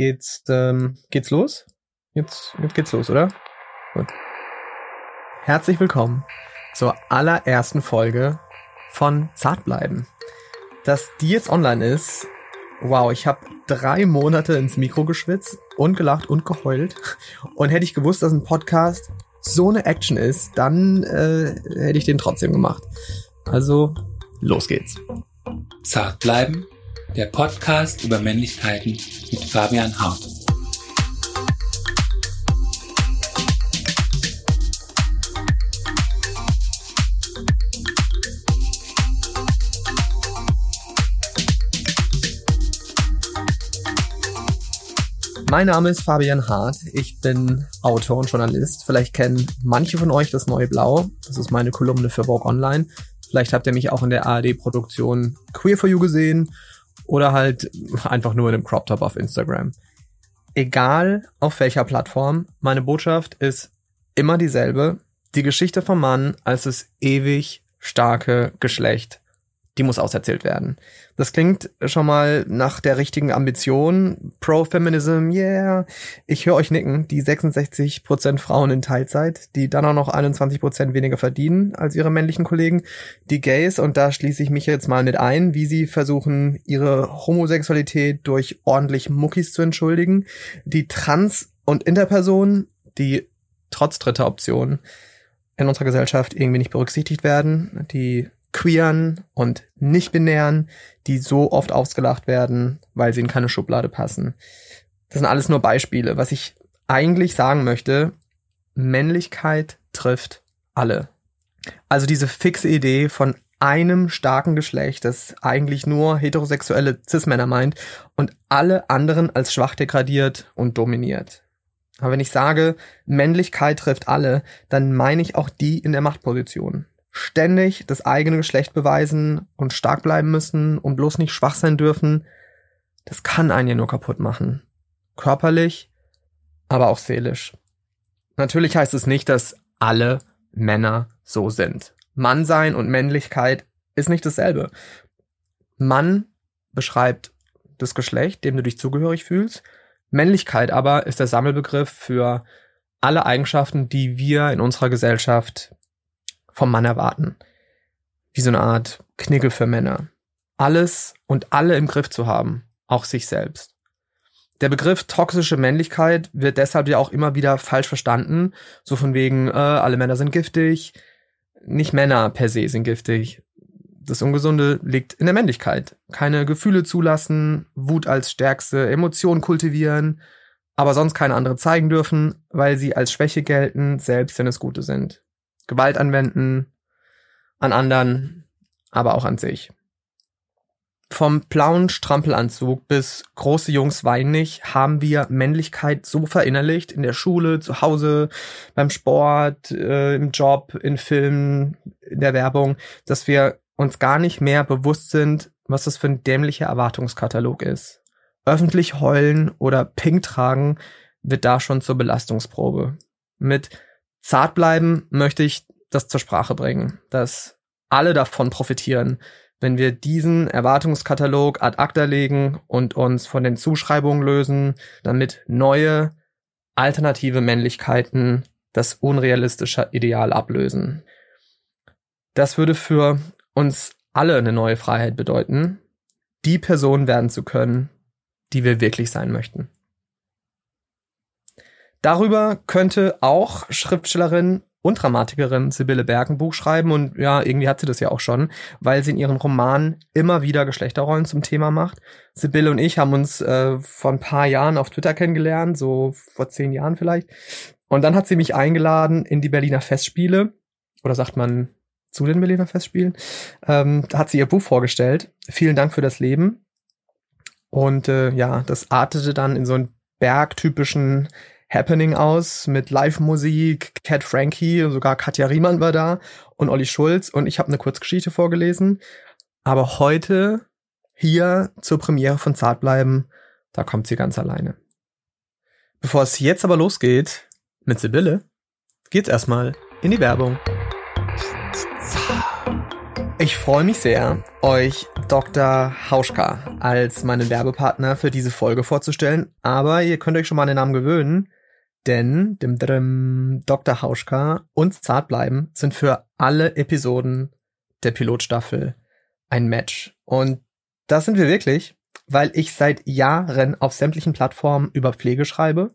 geht's, ähm, geht's los? Jetzt, jetzt geht's los, oder? Gut. Herzlich willkommen zur allerersten Folge von Zartbleiben. Dass die jetzt online ist, wow, ich habe drei Monate ins Mikro geschwitzt und gelacht und geheult. Und hätte ich gewusst, dass ein Podcast so eine Action ist, dann äh, hätte ich den trotzdem gemacht. Also, los geht's. Zart bleiben, der Podcast über Männlichkeiten mit Fabian Hart. Mein Name ist Fabian Hart. Ich bin Autor und Journalist. Vielleicht kennen manche von euch das Neue Blau. Das ist meine Kolumne für Vogue Online. Vielleicht habt ihr mich auch in der ARD-Produktion Queer for You gesehen oder halt einfach nur in einem Crop Top auf Instagram. Egal auf welcher Plattform, meine Botschaft ist immer dieselbe. Die Geschichte vom Mann als das ewig starke Geschlecht die muss auserzählt werden. Das klingt schon mal nach der richtigen Ambition. Pro-Feminism, yeah. Ich höre euch nicken. Die 66% Frauen in Teilzeit, die dann auch noch 21% weniger verdienen als ihre männlichen Kollegen. Die Gays, und da schließe ich mich jetzt mal mit ein, wie sie versuchen, ihre Homosexualität durch ordentlich Muckis zu entschuldigen. Die Trans- und Interpersonen, die trotz dritter Option in unserer Gesellschaft irgendwie nicht berücksichtigt werden. Die Queeren und Nicht-Binären, die so oft ausgelacht werden, weil sie in keine Schublade passen. Das sind alles nur Beispiele. Was ich eigentlich sagen möchte, Männlichkeit trifft alle. Also diese fixe Idee von einem starken Geschlecht, das eigentlich nur heterosexuelle Cis-Männer meint und alle anderen als schwach degradiert und dominiert. Aber wenn ich sage, Männlichkeit trifft alle, dann meine ich auch die in der Machtposition ständig das eigene Geschlecht beweisen und stark bleiben müssen und bloß nicht schwach sein dürfen, das kann einen ja nur kaputt machen. Körperlich, aber auch seelisch. Natürlich heißt es nicht, dass alle Männer so sind. Mannsein und Männlichkeit ist nicht dasselbe. Mann beschreibt das Geschlecht, dem du dich zugehörig fühlst. Männlichkeit aber ist der Sammelbegriff für alle Eigenschaften, die wir in unserer Gesellschaft vom Mann erwarten. Wie so eine Art Knigge für Männer. Alles und alle im Griff zu haben, auch sich selbst. Der Begriff toxische Männlichkeit wird deshalb ja auch immer wieder falsch verstanden. So von wegen, äh, alle Männer sind giftig. Nicht Männer per se sind giftig. Das Ungesunde liegt in der Männlichkeit. Keine Gefühle zulassen, Wut als stärkste Emotion kultivieren, aber sonst keine andere zeigen dürfen, weil sie als Schwäche gelten, selbst wenn es gute sind. Gewalt anwenden an anderen, aber auch an sich. Vom blauen Strampelanzug bis große Jungs weinen nicht haben wir Männlichkeit so verinnerlicht in der Schule, zu Hause, beim Sport, äh, im Job, in Filmen, in der Werbung, dass wir uns gar nicht mehr bewusst sind, was das für ein dämlicher Erwartungskatalog ist. Öffentlich heulen oder Pink tragen wird da schon zur Belastungsprobe. Mit zart bleiben möchte ich das zur Sprache bringen, dass alle davon profitieren, wenn wir diesen Erwartungskatalog ad acta legen und uns von den Zuschreibungen lösen, damit neue, alternative Männlichkeiten das unrealistische Ideal ablösen. Das würde für uns alle eine neue Freiheit bedeuten, die Person werden zu können, die wir wirklich sein möchten. Darüber könnte auch Schriftstellerin und Dramatikerin Sibylle Berg ein Buch schreiben und ja, irgendwie hat sie das ja auch schon, weil sie in ihren Romanen immer wieder Geschlechterrollen zum Thema macht. Sibylle und ich haben uns äh, vor ein paar Jahren auf Twitter kennengelernt, so vor zehn Jahren vielleicht. Und dann hat sie mich eingeladen in die Berliner Festspiele, oder sagt man zu den Berliner Festspielen, ähm, da hat sie ihr Buch vorgestellt. Vielen Dank für das Leben. Und äh, ja, das artete dann in so einen bergtypischen Happening aus mit Live-Musik, Cat Frankie, sogar Katja Riemann war da und Olli Schulz und ich habe eine Kurzgeschichte vorgelesen. Aber heute hier zur Premiere von Zartbleiben, da kommt sie ganz alleine. Bevor es jetzt aber losgeht mit Sibylle, geht's erstmal in die Werbung. Ich freue mich sehr, euch Dr. Hauschka als meinen Werbepartner für diese Folge vorzustellen. Aber ihr könnt euch schon mal an den Namen gewöhnen, denn dem, dem Dr. Hauschka und Zartbleiben sind für alle Episoden der Pilotstaffel ein Match. Und das sind wir wirklich, weil ich seit Jahren auf sämtlichen Plattformen über Pflege schreibe.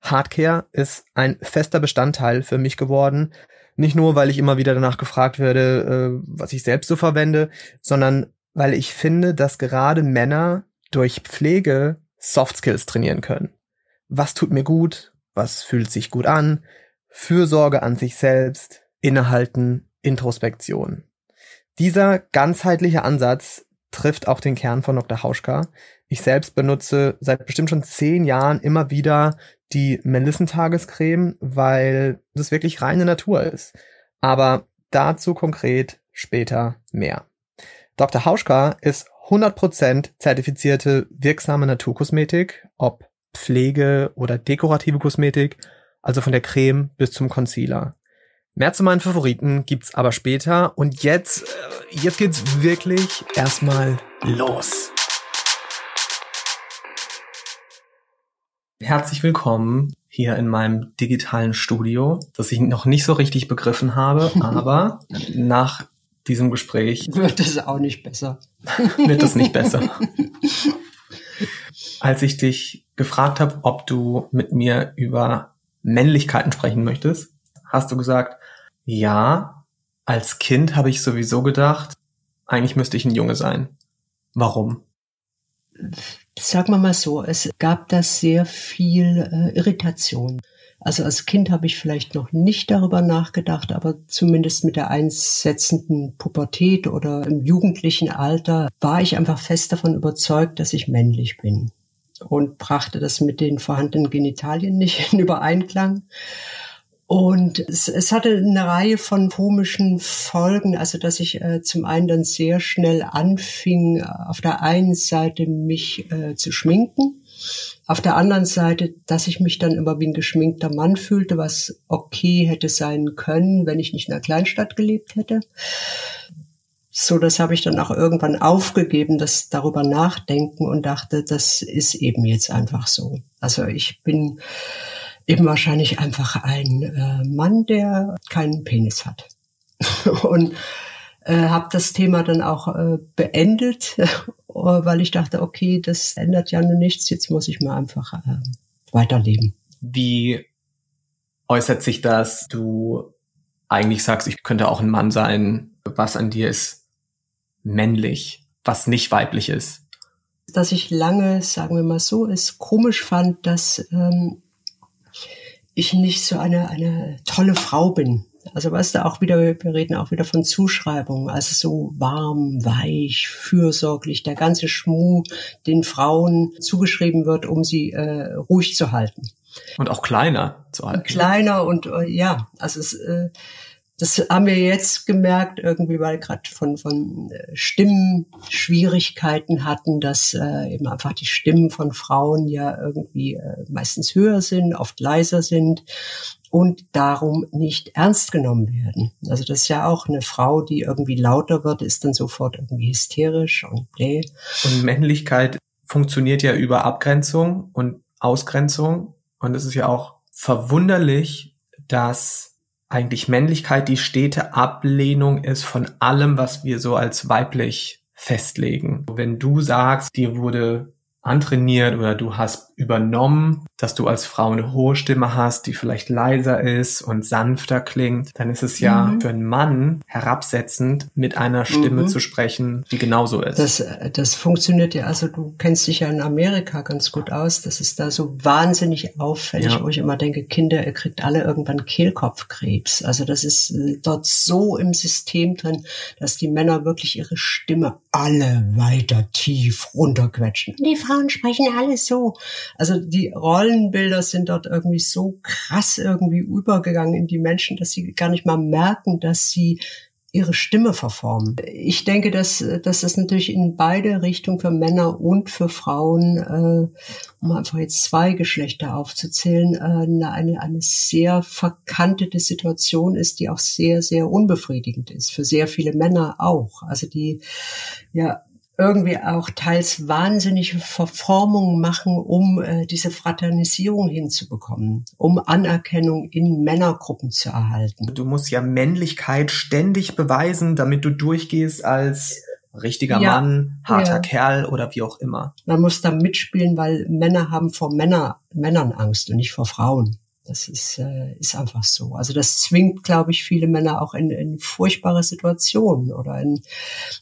Hardcare ist ein fester Bestandteil für mich geworden, nicht nur, weil ich immer wieder danach gefragt werde, äh, was ich selbst so verwende, sondern weil ich finde, dass gerade Männer durch Pflege Soft Skills trainieren können. Was tut mir gut? Was fühlt sich gut an? Fürsorge an sich selbst, Innehalten, Introspektion. Dieser ganzheitliche Ansatz trifft auch den Kern von Dr. Hauschka. Ich selbst benutze seit bestimmt schon zehn Jahren immer wieder die Melissentagecreme, weil das wirklich reine Natur ist. Aber dazu konkret später mehr. Dr. Hauschka ist 100% zertifizierte wirksame Naturkosmetik, ob Pflege oder dekorative Kosmetik, also von der Creme bis zum Concealer. Mehr zu meinen Favoriten gibt's aber später und jetzt, äh, jetzt geht's wirklich erstmal los. Herzlich willkommen hier in meinem digitalen Studio, das ich noch nicht so richtig begriffen habe, aber nach diesem Gespräch wird es auch nicht besser. wird es nicht besser. Als ich dich gefragt habe, ob du mit mir über Männlichkeiten sprechen möchtest, hast du gesagt, ja, als Kind habe ich sowieso gedacht, eigentlich müsste ich ein Junge sein. Warum? Sagen wir mal so, es gab da sehr viel äh, Irritation. Also als Kind habe ich vielleicht noch nicht darüber nachgedacht, aber zumindest mit der einsetzenden Pubertät oder im jugendlichen Alter war ich einfach fest davon überzeugt, dass ich männlich bin und brachte das mit den vorhandenen Genitalien nicht in Übereinklang. Und es, es hatte eine Reihe von komischen Folgen, also dass ich äh, zum einen dann sehr schnell anfing, äh, auf der einen Seite mich äh, zu schminken, auf der anderen Seite, dass ich mich dann immer wie ein geschminkter Mann fühlte, was okay hätte sein können, wenn ich nicht in einer Kleinstadt gelebt hätte. So, das habe ich dann auch irgendwann aufgegeben, das darüber nachdenken und dachte, das ist eben jetzt einfach so. Also ich bin eben wahrscheinlich einfach ein äh, Mann, der keinen Penis hat. und äh, habe das Thema dann auch äh, beendet, weil ich dachte, okay, das ändert ja nur nichts, jetzt muss ich mal einfach äh, weiterleben. Wie äußert sich das? Du eigentlich sagst, ich könnte auch ein Mann sein. Was an dir ist männlich, was nicht weiblich ist? Dass ich lange, sagen wir mal so, es komisch fand, dass ähm, ich nicht so eine, eine tolle Frau bin. Also weißt du, auch wieder, wir reden auch wieder von Zuschreibungen, also so warm, weich, fürsorglich, der ganze Schmuh, den Frauen zugeschrieben wird, um sie äh, ruhig zu halten. Und auch kleiner zu halten. Kleiner und äh, ja, also es, äh, das haben wir jetzt gemerkt, irgendwie, weil gerade von, von äh, Stimmenschwierigkeiten hatten, dass äh, eben einfach die Stimmen von Frauen ja irgendwie äh, meistens höher sind, oft leiser sind und darum nicht ernst genommen werden. Also das ist ja auch eine Frau, die irgendwie lauter wird, ist dann sofort irgendwie hysterisch und bläh. Und Männlichkeit funktioniert ja über Abgrenzung und Ausgrenzung. Und es ist ja auch verwunderlich, dass eigentlich Männlichkeit die stete Ablehnung ist von allem, was wir so als weiblich festlegen. Wenn du sagst, dir wurde antrainiert oder du hast übernommen, dass du als Frau eine hohe Stimme hast, die vielleicht leiser ist und sanfter klingt, dann ist es ja mhm. für einen Mann herabsetzend, mit einer Stimme mhm. zu sprechen, die genauso ist. Das, das funktioniert ja, also du kennst dich ja in Amerika ganz gut aus, das ist da so wahnsinnig auffällig, ja. wo ich immer denke, Kinder, ihr kriegt alle irgendwann Kehlkopfkrebs. Also das ist äh, dort so im System drin, dass die Männer wirklich ihre Stimme alle weiter tief runterquetschen. Die Frauen sprechen alles so. Also die Rollenbilder sind dort irgendwie so krass irgendwie übergegangen in die Menschen, dass sie gar nicht mal merken, dass sie ihre Stimme verformen. Ich denke, dass, dass das natürlich in beide Richtungen für Männer und für Frauen, äh, um einfach jetzt zwei Geschlechter aufzuzählen, äh, eine, eine sehr verkantete Situation ist, die auch sehr, sehr unbefriedigend ist. Für sehr viele Männer auch. Also die ja irgendwie auch teils wahnsinnige Verformungen machen, um äh, diese Fraternisierung hinzubekommen, um Anerkennung in Männergruppen zu erhalten. Du musst ja Männlichkeit ständig beweisen, damit du durchgehst als richtiger ja, Mann, harter ja. Kerl oder wie auch immer. Man muss da mitspielen, weil Männer haben vor Männer, Männern Angst und nicht vor Frauen. Das ist, äh, ist einfach so. Also das zwingt, glaube ich, viele Männer auch in, in furchtbare Situationen oder in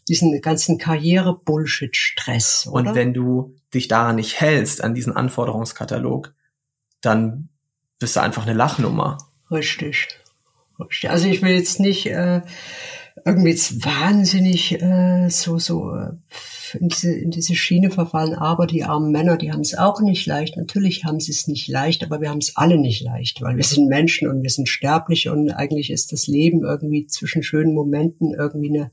diesen ganzen Karriere-Bullshit-Stress. Und wenn du dich daran nicht hältst, an diesen Anforderungskatalog, dann bist du einfach eine Lachnummer. Richtig. Richtig. Also ich will jetzt nicht äh, irgendwie jetzt wahnsinnig äh, so so äh, in diese, in diese Schiene verfallen. Aber die armen Männer, die haben es auch nicht leicht. Natürlich haben sie es nicht leicht, aber wir haben es alle nicht leicht, weil wir sind Menschen und wir sind sterblich und eigentlich ist das Leben irgendwie zwischen schönen Momenten irgendwie eine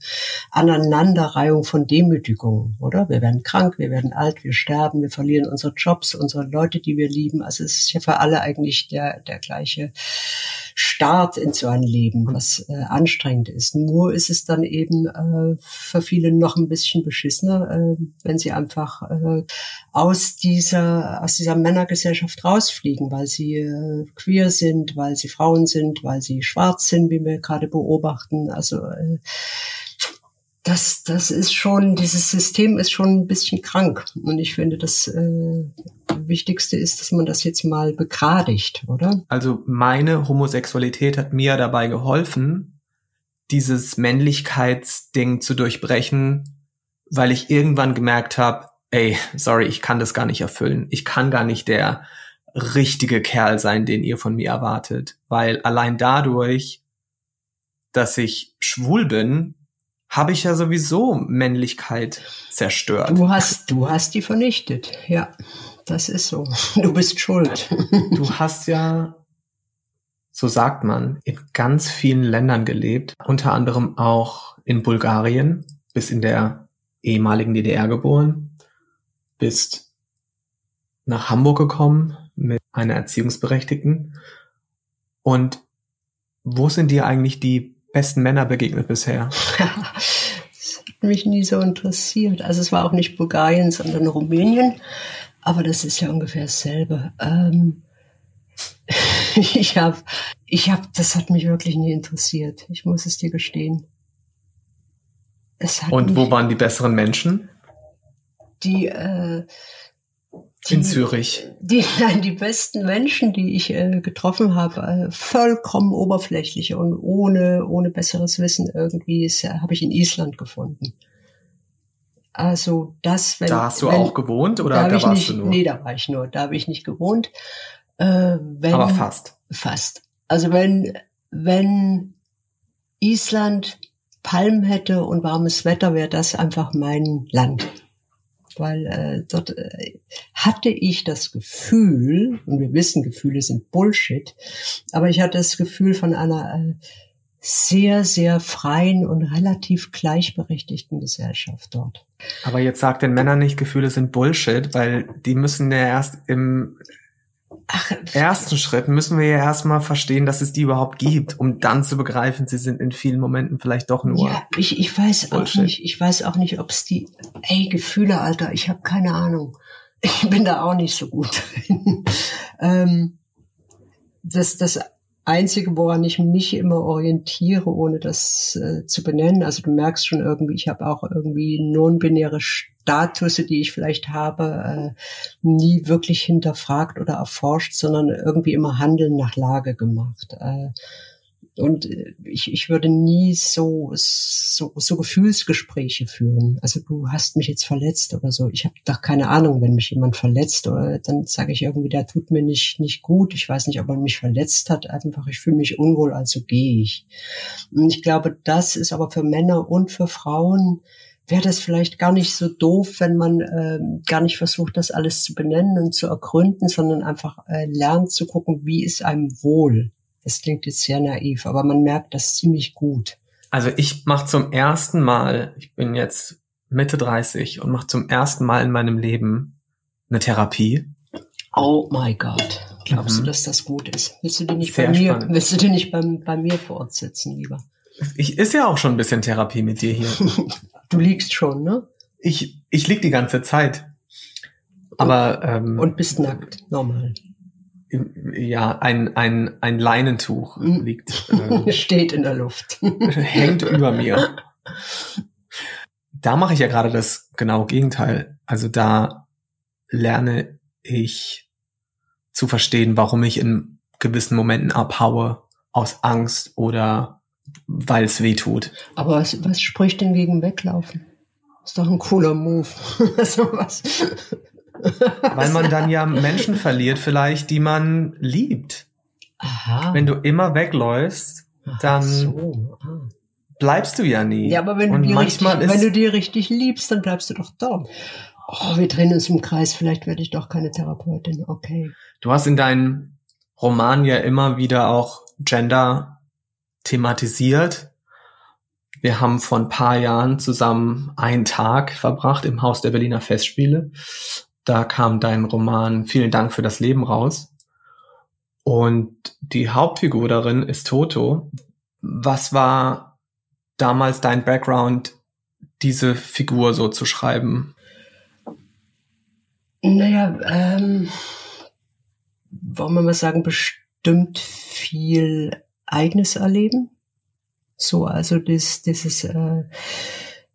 Aneinanderreihung von Demütigungen, oder? Wir werden krank, wir werden alt, wir sterben, wir verlieren unsere Jobs, unsere Leute, die wir lieben. Also es ist ja für alle eigentlich der, der gleiche Start in so ein Leben, was äh, anstrengend ist. Nur ist es dann eben äh, für viele noch ein bisschen beschissener, äh, wenn sie einfach äh, aus dieser aus dieser Männergesellschaft rausfliegen, weil sie äh, queer sind, weil sie Frauen sind, weil sie schwarz sind, wie wir gerade beobachten. Also äh, das, das ist schon, dieses System ist schon ein bisschen krank. Und ich finde, das äh, Wichtigste ist, dass man das jetzt mal begradigt, oder? Also meine Homosexualität hat mir dabei geholfen, dieses Männlichkeitsding zu durchbrechen, weil ich irgendwann gemerkt habe, ey, sorry, ich kann das gar nicht erfüllen. Ich kann gar nicht der richtige Kerl sein, den ihr von mir erwartet, weil allein dadurch, dass ich schwul bin, habe ich ja sowieso Männlichkeit zerstört. Du hast, du hast die vernichtet, ja. Das ist so. Du bist schuld. Du hast ja, so sagt man, in ganz vielen Ländern gelebt, unter anderem auch in Bulgarien, bis in der ehemaligen DDR geboren, bist nach Hamburg gekommen mit einer Erziehungsberechtigten. Und wo sind dir eigentlich die besten Männer begegnet bisher? das hat mich nie so interessiert. Also es war auch nicht Bulgarien, sondern Rumänien. Aber das ist ja ungefähr dasselbe. Ähm, ich habe, ich habe, das hat mich wirklich nie interessiert. Ich muss es dir gestehen. Und wo waren die besseren Menschen? Die, äh, die, in Zürich. Die, nein, die besten Menschen, die ich äh, getroffen habe, äh, vollkommen oberflächlich und ohne, ohne besseres Wissen irgendwie, äh, habe ich in Island gefunden. Also das, wenn da hast du wenn, auch gewohnt oder da, da warst nicht, du nur? Nee, da war ich nur. Da habe ich nicht gewohnt. Äh, wenn, Aber fast. Fast. Also wenn wenn Island Palmen hätte und warmes Wetter, wäre das einfach mein Land. Weil äh, dort äh, hatte ich das Gefühl, und wir wissen, Gefühle sind Bullshit, aber ich hatte das Gefühl von einer äh, sehr, sehr freien und relativ gleichberechtigten Gesellschaft dort. Aber jetzt sagt den Männern nicht, Gefühle sind Bullshit, weil die müssen ja erst im Ach, ersten Schritt müssen wir ja erstmal verstehen, dass es die überhaupt gibt, um dann zu begreifen, sie sind in vielen Momenten vielleicht doch nur. Ja, ich, ich weiß Bullshit. auch nicht, ich weiß auch nicht, ob es die, ey, Gefühle, Alter, ich habe keine Ahnung. Ich bin da auch nicht so gut drin. ähm, das, das Einzige, woran ich mich immer orientiere, ohne das äh, zu benennen. Also du merkst schon irgendwie, ich habe auch irgendwie non-binäre Status, die ich vielleicht habe, äh, nie wirklich hinterfragt oder erforscht, sondern irgendwie immer Handeln nach Lage gemacht. Äh, und äh, ich, ich würde nie so, so, so Gefühlsgespräche führen. Also du hast mich jetzt verletzt oder so. Ich habe doch keine Ahnung, wenn mich jemand verletzt oder dann sage ich irgendwie, der tut mir nicht, nicht gut. Ich weiß nicht, ob er mich verletzt hat. Einfach, ich fühle mich unwohl, also gehe ich. Und ich glaube, das ist aber für Männer und für Frauen wäre das vielleicht gar nicht so doof, wenn man äh, gar nicht versucht, das alles zu benennen und zu ergründen, sondern einfach äh, lernt zu gucken, wie ist einem wohl. Das klingt jetzt sehr naiv, aber man merkt das ziemlich gut. Also ich mache zum ersten Mal, ich bin jetzt Mitte 30 und mache zum ersten Mal in meinem Leben eine Therapie. Oh my God. Glaubst mhm. du, dass das gut ist? Willst du dir nicht Sehr bei mir, spannend. willst du dir nicht bei, bei mir fortsetzen, lieber? Ich ist ja auch schon ein bisschen Therapie mit dir hier. Du liegst schon, ne? Ich, ich lieg die ganze Zeit. Aber ähm, Und bist nackt, normal. Ja, ein, ein, ein Leinentuch Mhm. liegt, äh, Steht in der Luft. hängt über mir. Da mache ich ja gerade das genaue Gegenteil. Also da lerne ich zu verstehen, warum ich in gewissen Momenten abhaue aus Angst oder weil es weh tut. Aber was, was spricht denn gegen Weglaufen? Ist doch ein cooler Move. also was? Weil man dann ja Menschen verliert, vielleicht, die man liebt. Aha. Wenn du immer wegläufst, dann so, ah. bleibst du ja nie. Ja, aber wenn du, die richtig, wenn du die richtig liebst, dann bleibst du doch da. Oh, wir drehen uns im Kreis. Vielleicht werde ich doch keine Therapeutin. Okay. Du hast in deinen Romanen ja immer wieder auch Gender thematisiert. Wir haben vor ein paar Jahren zusammen einen Tag verbracht im Haus der Berliner Festspiele. Da kam dein Roman Vielen Dank für das Leben raus. Und die Hauptfigur darin ist Toto. Was war damals dein Background, diese Figur so zu schreiben? Naja, ähm, wollen wir mal sagen, bestimmt viel eigenes Erleben. So, also das, dieses, äh,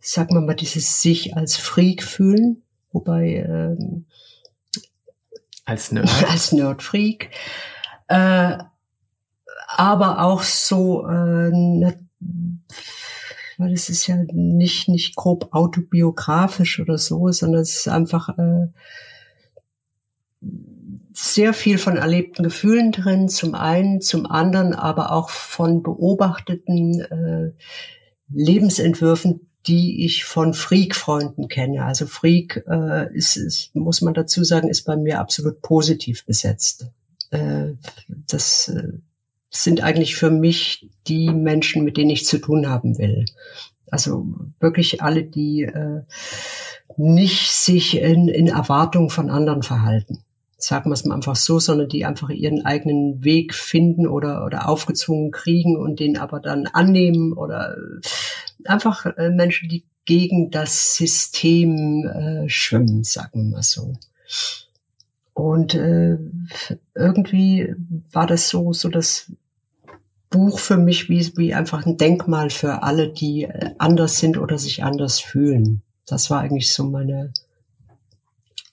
sagen wir mal, dieses sich als Freak fühlen, wobei ähm, Als Nerd? als Nerd-Freak. Äh, aber auch so, äh, ne, weil es ist ja nicht, nicht grob autobiografisch oder so, sondern es ist einfach äh, sehr viel von erlebten Gefühlen drin, zum einen, zum anderen aber auch von beobachteten äh, Lebensentwürfen, die ich von Freak-Freunden kenne. Also Freak äh, ist, ist, muss man dazu sagen, ist bei mir absolut positiv besetzt. Äh, das äh, sind eigentlich für mich die Menschen, mit denen ich zu tun haben will. Also wirklich alle, die äh, nicht sich in, in Erwartung von anderen verhalten. Sagen wir es mal einfach so, sondern die einfach ihren eigenen Weg finden oder, oder aufgezwungen kriegen und den aber dann annehmen oder einfach äh, Menschen, die gegen das System äh, schwimmen, sagen wir mal so. Und äh, irgendwie war das so, so das Buch für mich wie, wie einfach ein Denkmal für alle, die äh, anders sind oder sich anders fühlen. Das war eigentlich so meine,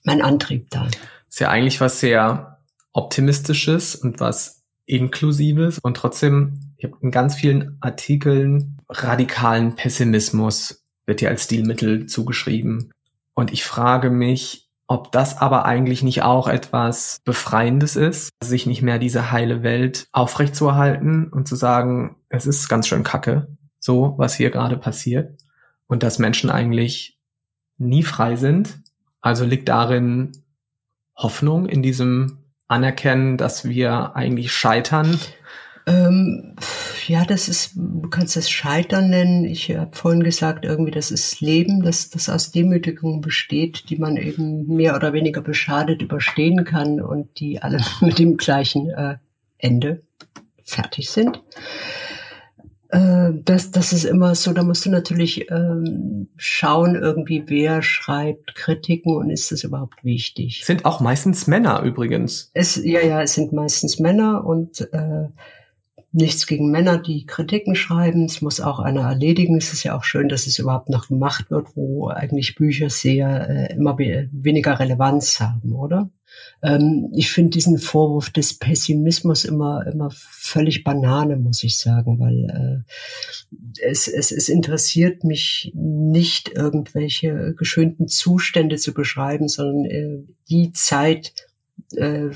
mein Antrieb da. ist ja eigentlich was sehr optimistisches und was inklusives und trotzdem, ich habe in ganz vielen Artikeln radikalen Pessimismus wird dir als Stilmittel zugeschrieben. Und ich frage mich, ob das aber eigentlich nicht auch etwas Befreiendes ist, sich nicht mehr diese heile Welt aufrechtzuerhalten und zu sagen, es ist ganz schön kacke, so was hier gerade passiert und dass Menschen eigentlich nie frei sind. Also liegt darin Hoffnung in diesem Anerkennen, dass wir eigentlich scheitern? Ähm, ja, das ist, du kannst das Scheitern nennen. Ich habe vorhin gesagt, irgendwie, das ist Leben, das, das aus Demütigung besteht, die man eben mehr oder weniger beschadet überstehen kann und die alle mit dem gleichen äh, Ende fertig sind. Äh, das, das ist immer so, da musst du natürlich ähm, schauen, irgendwie, wer schreibt Kritiken und ist das überhaupt wichtig. Sind auch meistens Männer übrigens. Es, ja, ja, es sind meistens Männer und äh, nichts gegen Männer, die Kritiken schreiben. Es muss auch einer erledigen. Es ist ja auch schön, dass es überhaupt noch gemacht wird, wo eigentlich Bücher sehr äh, immer we weniger Relevanz haben, oder? Ähm, ich finde diesen Vorwurf des Pessimismus immer immer völlig Banane, muss ich sagen, weil äh, es, es, es interessiert mich nicht, irgendwelche geschönten Zustände zu beschreiben, sondern äh, die Zeit äh,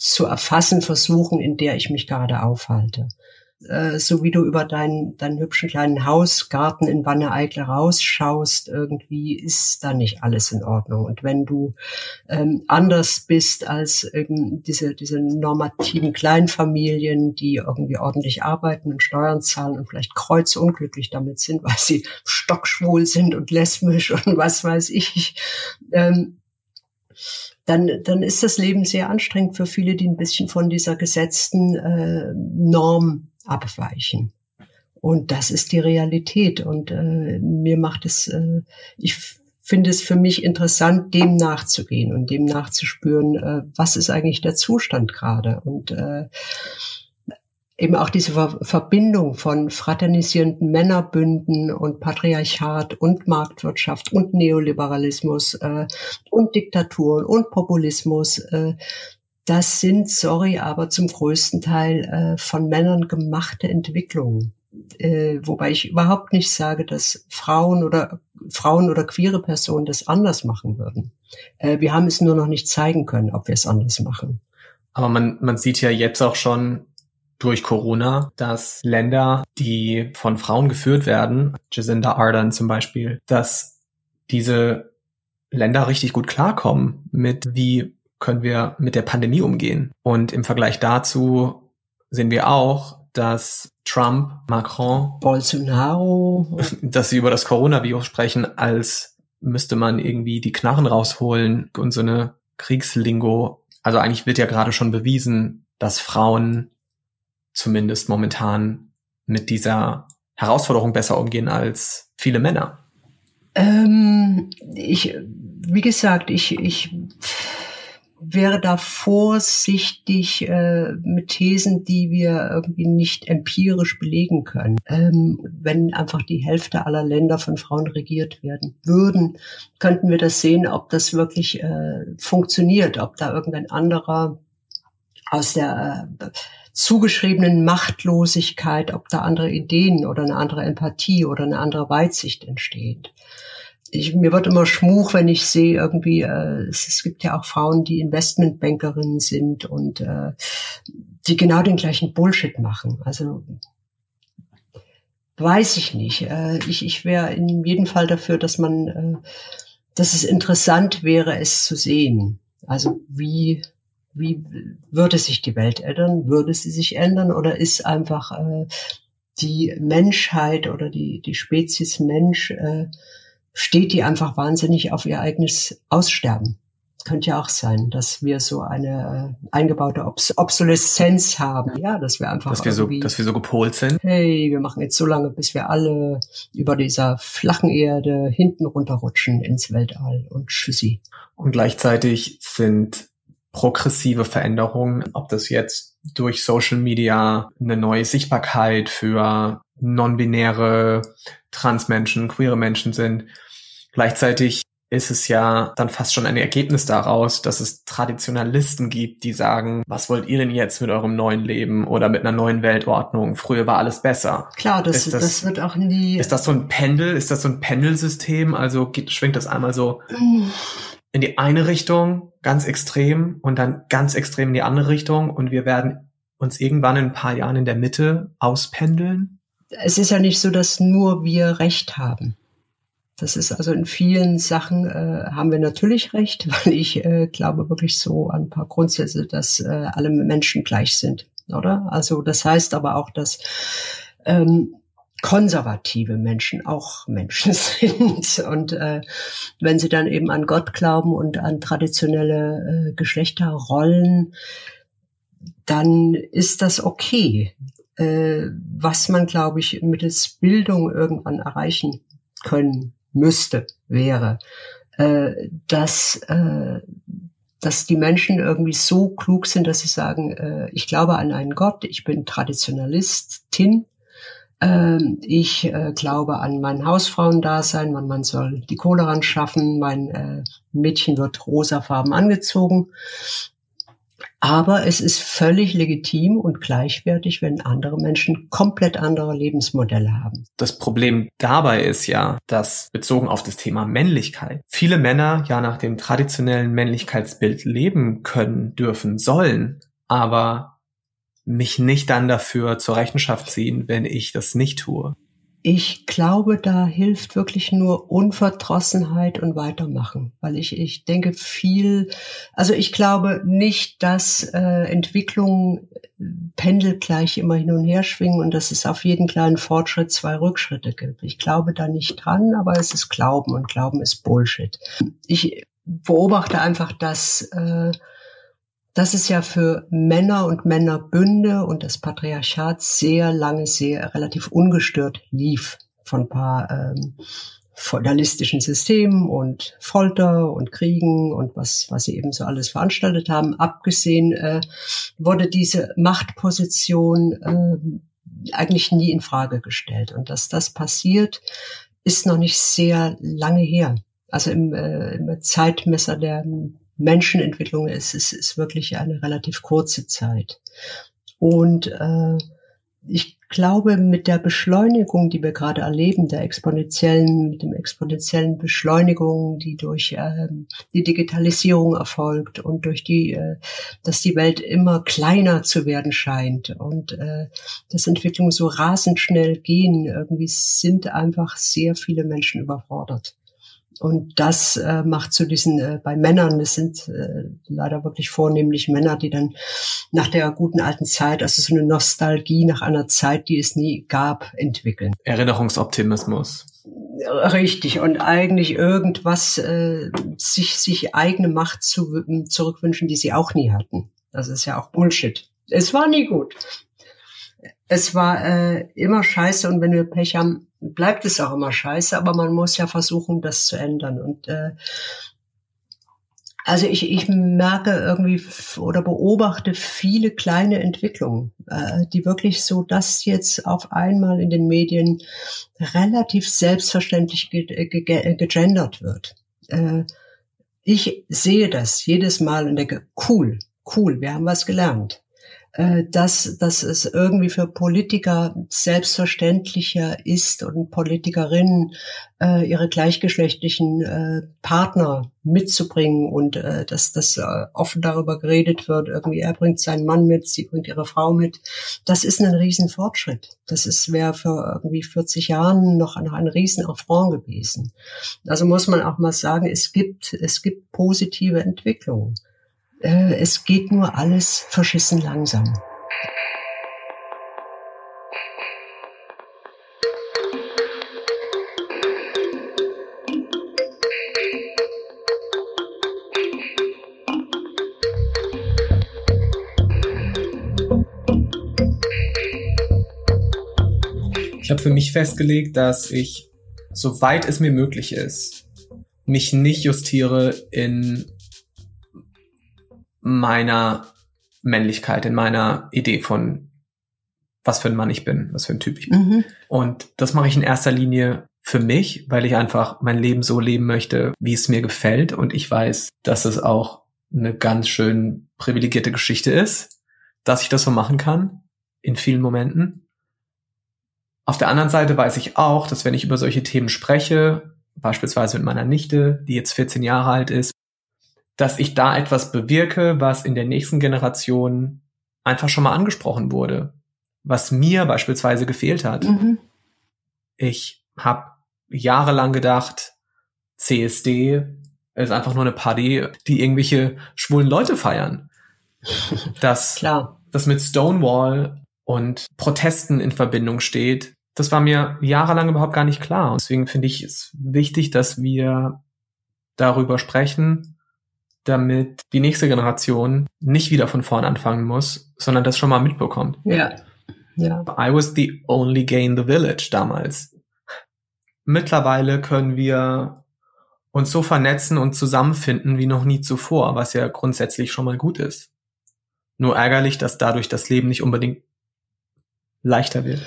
zu erfassen versuchen, in der ich mich gerade aufhalte. äh, so wie du über deinen, deinen hübschen kleinen Hausgarten in Wanne-Eickel rausschaust, irgendwie ist da nicht alles in Ordnung. Und wenn du ähm, anders bist als eben diese, diese normativen Kleinfamilien, die irgendwie ordentlich arbeiten und Steuern zahlen und vielleicht kreuzunglücklich damit sind, weil sie stockschwul sind und lesbisch und was weiß ich, ähm, dann, dann ist das Leben sehr anstrengend für viele, die ein bisschen von dieser gesetzten äh, Norm abweichen. Und das ist die Realität. Und äh, mir macht es, äh, ich finde es für mich interessant, dem nachzugehen und dem nachzuspüren, äh, was ist eigentlich der Zustand gerade. Und äh, eben auch diese Ver Verbindung von fraternisierenden Männerbünden und Patriarchat und Marktwirtschaft und Neoliberalismus äh, und Diktaturen und Populismus, äh, das sind, sorry, aber zum größten Teil äh, von Männern gemachte Entwicklungen. Äh, wobei ich überhaupt nicht sage, dass Frauen oder Frauen oder queere Personen das anders machen würden. Äh, wir haben es nur noch nicht zeigen können, ob wir es anders machen. Aber man, man sieht ja jetzt auch schon durch Corona, dass Länder, die von Frauen geführt werden, Jacinda Ardern zum Beispiel, dass diese Länder richtig gut klarkommen mit, wie können wir mit der Pandemie umgehen. Und im Vergleich dazu sehen wir auch, dass Trump, Macron, Bolsonaro, dass sie über das Coronavirus sprechen, als müsste man irgendwie die Knarren rausholen und so eine Kriegslingo. Also eigentlich wird ja gerade schon bewiesen, dass Frauen zumindest momentan mit dieser Herausforderung besser umgehen als viele Männer. Ähm, ich, wie gesagt, ich, ich wäre da vorsichtig äh, mit Thesen, die wir irgendwie nicht empirisch belegen können. Ähm, wenn einfach die Hälfte aller Länder von Frauen regiert werden würden, könnten wir das sehen, ob das wirklich äh, funktioniert, ob da irgendein anderer aus der äh, zugeschriebenen Machtlosigkeit, ob da andere Ideen oder eine andere Empathie oder eine andere Weitsicht entsteht ich, mir wird immer schmuch, wenn ich sehe irgendwie, äh, es, gibt ja auch Frauen, die Investmentbankerinnen sind und äh, die genau den gleichen Bullshit machen. Also weiß ich nicht. Äh, ich ich wäre in jedem Fall dafür, dass man, äh, dass es interessant wäre, es zu sehen. Also wie wie würde sich die Welt ändern? Würde sie sich ändern oder ist einfach äh, die Menschheit oder die die Spezies Mensch äh, steht die einfach wahnsinnig auf ihr eigenes Aussterben. Könnte ja auch sein, dass wir so eine äh, eingebaute Obs Obsoleszenz haben, ja, dass wir einfach dass wir so, dass wir so gepolt sind. Hey, wir machen jetzt so lange, bis wir alle über dieser flachen Erde hinten runterrutschen ins Weltall und tschüssi. Und gleichzeitig sind progressive Veränderungen, ob das jetzt durch Social Media eine neue Sichtbarkeit für non-binäre Transmenschen, queere Menschen sind. Gleichzeitig ist es ja dann fast schon ein Ergebnis daraus, dass es Traditionalisten gibt, die sagen, was wollt ihr denn jetzt mit eurem neuen Leben oder mit einer neuen Weltordnung? Früher war alles besser. Klar, das, das, das, wird auch nie. Ist das so ein Pendel? Ist das so ein Pendelsystem? Also geht, schwingt das einmal so in die eine Richtung, ganz extrem, und dann ganz extrem in die andere Richtung, und wir werden uns irgendwann in ein paar Jahren in der Mitte auspendeln? es ist ja nicht so, dass nur wir Recht haben. Das ist also in vielen Sachen äh, haben wir natürlich recht, weil ich äh, glaube wirklich so an ein paar Grundsätze, dass äh, alle Menschen gleich sind, oder? Also das heißt aber auch, dass ähm, konservative Menschen auch Menschen sind. Und äh, wenn sie dann eben an Gott glauben und an traditionelle äh, Geschlechterrollen, dann ist das okay äh, was man, glaube ich, mittels Bildung irgendwann erreichen können müsste, wäre, äh, dass, äh, dass die Menschen irgendwie so klug sind, dass sie sagen, äh, ich glaube an einen Gott, ich bin Traditionalistin, ich äh, glaube an mein Hausfrauendasein, man, man soll die Kohle ran schaffen, mein äh, Mädchen wird rosafarben angezogen. Aber es ist völlig legitim und gleichwertig, wenn andere Menschen komplett andere Lebensmodelle haben. Das Problem dabei ist ja, dass bezogen auf das Thema Männlichkeit viele Männer ja nach dem traditionellen Männlichkeitsbild leben können, dürfen, sollen, aber mich nicht dann dafür zur Rechenschaft ziehen, wenn ich das nicht tue. Ich glaube, da hilft wirklich nur Unverdrossenheit und Weitermachen, weil ich, ich denke viel, also ich glaube nicht, dass äh, Entwicklungen pendelgleich immer hin und her schwingen und dass es auf jeden kleinen Fortschritt zwei Rückschritte gibt. Ich glaube da nicht dran, aber es ist Glauben und Glauben ist Bullshit. Ich beobachte einfach, dass äh, dass es ja für Männer und Männerbünde und das Patriarchat sehr lange, sehr relativ ungestört lief von paar ähm, feudalistischen Systemen und Folter und Kriegen und was, was sie eben so alles veranstaltet haben. Abgesehen äh, wurde diese Machtposition äh, eigentlich nie in Frage gestellt. Und dass das passiert, ist noch nicht sehr lange her. Also im, äh, im Zeitmesser der Menschenentwicklung ist, ist, ist wirklich eine relativ kurze Zeit. Und äh, ich glaube, mit der Beschleunigung, die wir gerade erleben, der exponentiellen, mit dem exponentiellen Beschleunigung, die durch äh, die Digitalisierung erfolgt und durch die, äh, dass die Welt immer kleiner zu werden scheint und äh, dass Entwicklungen so rasend schnell gehen, irgendwie sind einfach sehr viele Menschen überfordert. Und das äh, macht zu diesen, äh, bei Männern, das sind äh, leider wirklich vornehmlich Männer, die dann nach der guten alten Zeit, also so eine Nostalgie nach einer Zeit, die es nie gab, entwickeln. Erinnerungsoptimismus. Richtig, und eigentlich irgendwas, äh, sich, sich eigene Macht zu, zurückwünschen, die sie auch nie hatten. Das ist ja auch Bullshit. Es war nie gut. Es war äh, immer scheiße und wenn wir Pech haben, bleibt es auch immer scheiße, aber man muss ja versuchen, das zu ändern. Und äh, also ich, ich merke irgendwie oder beobachte viele kleine Entwicklungen, äh, die wirklich so, dass jetzt auf einmal in den Medien relativ selbstverständlich ge ge gegendert wird. Äh, ich sehe das jedes Mal und denke, cool, cool, wir haben was gelernt. Äh, dass, dass es irgendwie für Politiker selbstverständlicher ist und Politikerinnen äh, ihre gleichgeschlechtlichen äh, Partner mitzubringen und äh, dass das äh, offen darüber geredet wird, irgendwie er bringt seinen Mann mit, sie bringt ihre Frau mit. Das ist ein Riesenfortschritt. Das ist wäre für irgendwie 40 Jahren noch ein, ein Riesenaffront gewesen. Also muss man auch mal sagen, es gibt, es gibt positive Entwicklungen äh, es geht nur alles verschissen langsam. Ich habe für mich festgelegt, dass ich, soweit es mir möglich ist, mich nicht justiere in meiner Männlichkeit, in meiner Idee von, was für ein Mann ich bin, was für ein Typ ich bin. Mhm. Und das mache ich in erster Linie für mich, weil ich einfach mein Leben so leben möchte, wie es mir gefällt. Und ich weiß, dass es auch eine ganz schön privilegierte Geschichte ist, dass ich das so machen kann, in vielen Momenten. Auf der anderen Seite weiß ich auch, dass wenn ich über solche Themen spreche, beispielsweise mit meiner Nichte, die jetzt 14 Jahre alt ist, dass ich da etwas bewirke, was in der nächsten Generation einfach schon mal angesprochen wurde, was mir beispielsweise gefehlt hat. Mhm. Ich habe jahrelang gedacht, CSD ist einfach nur eine Party, die irgendwelche schwulen Leute feiern. Dass Klar. das mit Stonewall und Protesten in Verbindung steht, das war mir jahrelang überhaupt gar nicht klar. Und deswegen finde ich es wichtig, dass wir darüber sprechen damit die nächste Generation nicht wieder von vorn anfangen muss, sondern das schon mal mitbekommt. Ja. ja. I was the only gay in the village damals. Mittlerweile können wir uns so vernetzen und zusammenfinden wie noch nie zuvor, was ja grundsätzlich schon mal gut ist. Nur ärgerlich, dass dadurch das Leben nicht unbedingt leichter wird.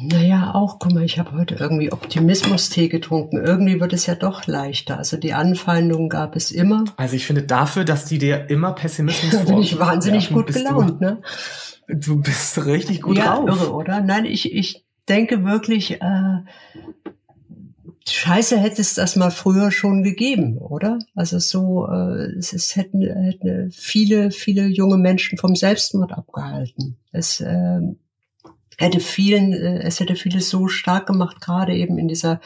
Naja, auch, guck mal, ich habe heute irgendwie Optimismus-Tee getrunken. Irgendwie wird es ja doch leichter. Also die Anfeindungen gab es immer. Also ich finde dafür, dass die dir immer Pessimismus Da bin ich wahnsinnig gut gelaunt, du, ne? Du bist richtig gut ja, drauf. irre, oder? Nein, ich, ich denke wirklich, äh, Scheiße hätte es das mal früher schon gegeben, oder? Also so, äh, es, es hätten, hätten viele, viele junge Menschen vom Selbstmord abgehalten. Es äh, hätte vielen, äh, es hätte vieles so stark gemacht, gerade eben in dieser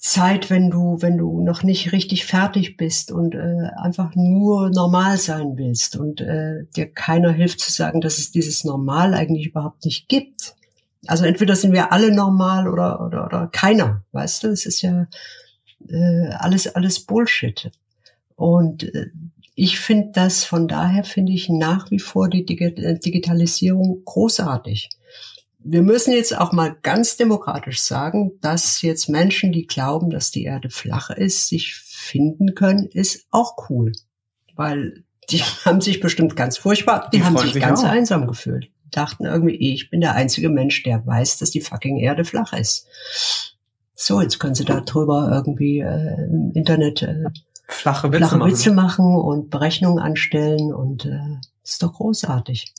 Zeit, wenn du, wenn du noch nicht richtig fertig bist und äh, einfach nur normal sein willst und äh, dir keiner hilft zu sagen, dass es dieses Normal eigentlich überhaupt nicht gibt. Also entweder sind wir alle normal oder oder, oder keiner, weißt du? Es ist ja äh, alles alles Bullshit. Und äh, ich finde das, von daher finde ich nach wie vor die Digitalisierung großartig wir müssen jetzt auch mal ganz demokratisch sagen, dass jetzt Menschen, die glauben, dass die Erde flach ist, sich finden können, ist auch cool. Weil die haben sich bestimmt ganz furchtbar, die, die haben sich, sich ganz auch. einsam gefühlt. Dachten irgendwie, ich bin der einzige Mensch, der weiß, dass die fucking Erde flach ist. So, jetzt können sie da drüber irgendwie äh, im Internet äh, flache, Witze, flache machen. Witze machen und Berechnungen anstellen und äh, ist doch großartig.